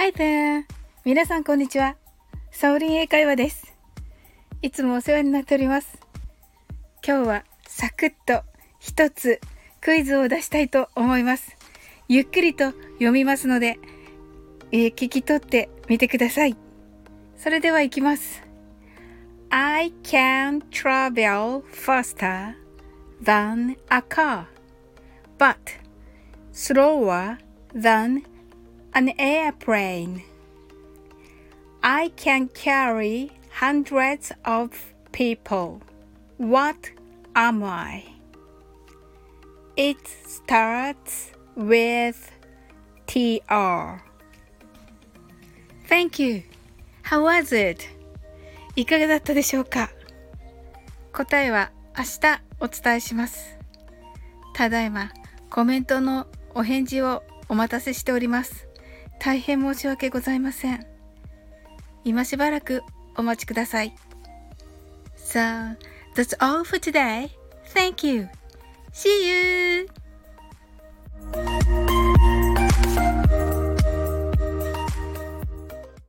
Hi there! 皆さんこんにちは。サオリン英会話です。いつもお世話になっております。今日はサクッと一つクイズを出したいと思います。ゆっくりと読みますので、えー、聞き取ってみてください。それでは行きます。I can travel faster than a car, but slower than an airplane. I can carry hundreds of people. What am I? It starts with TR. Thank you. How was it? いかがだったでしょうか答えは明日お伝えします。ただいまコメントのお返事をお待たせしております。大変申し訳ございません。今しばらくお待ちください。So, that's all for today. Thank you. See you!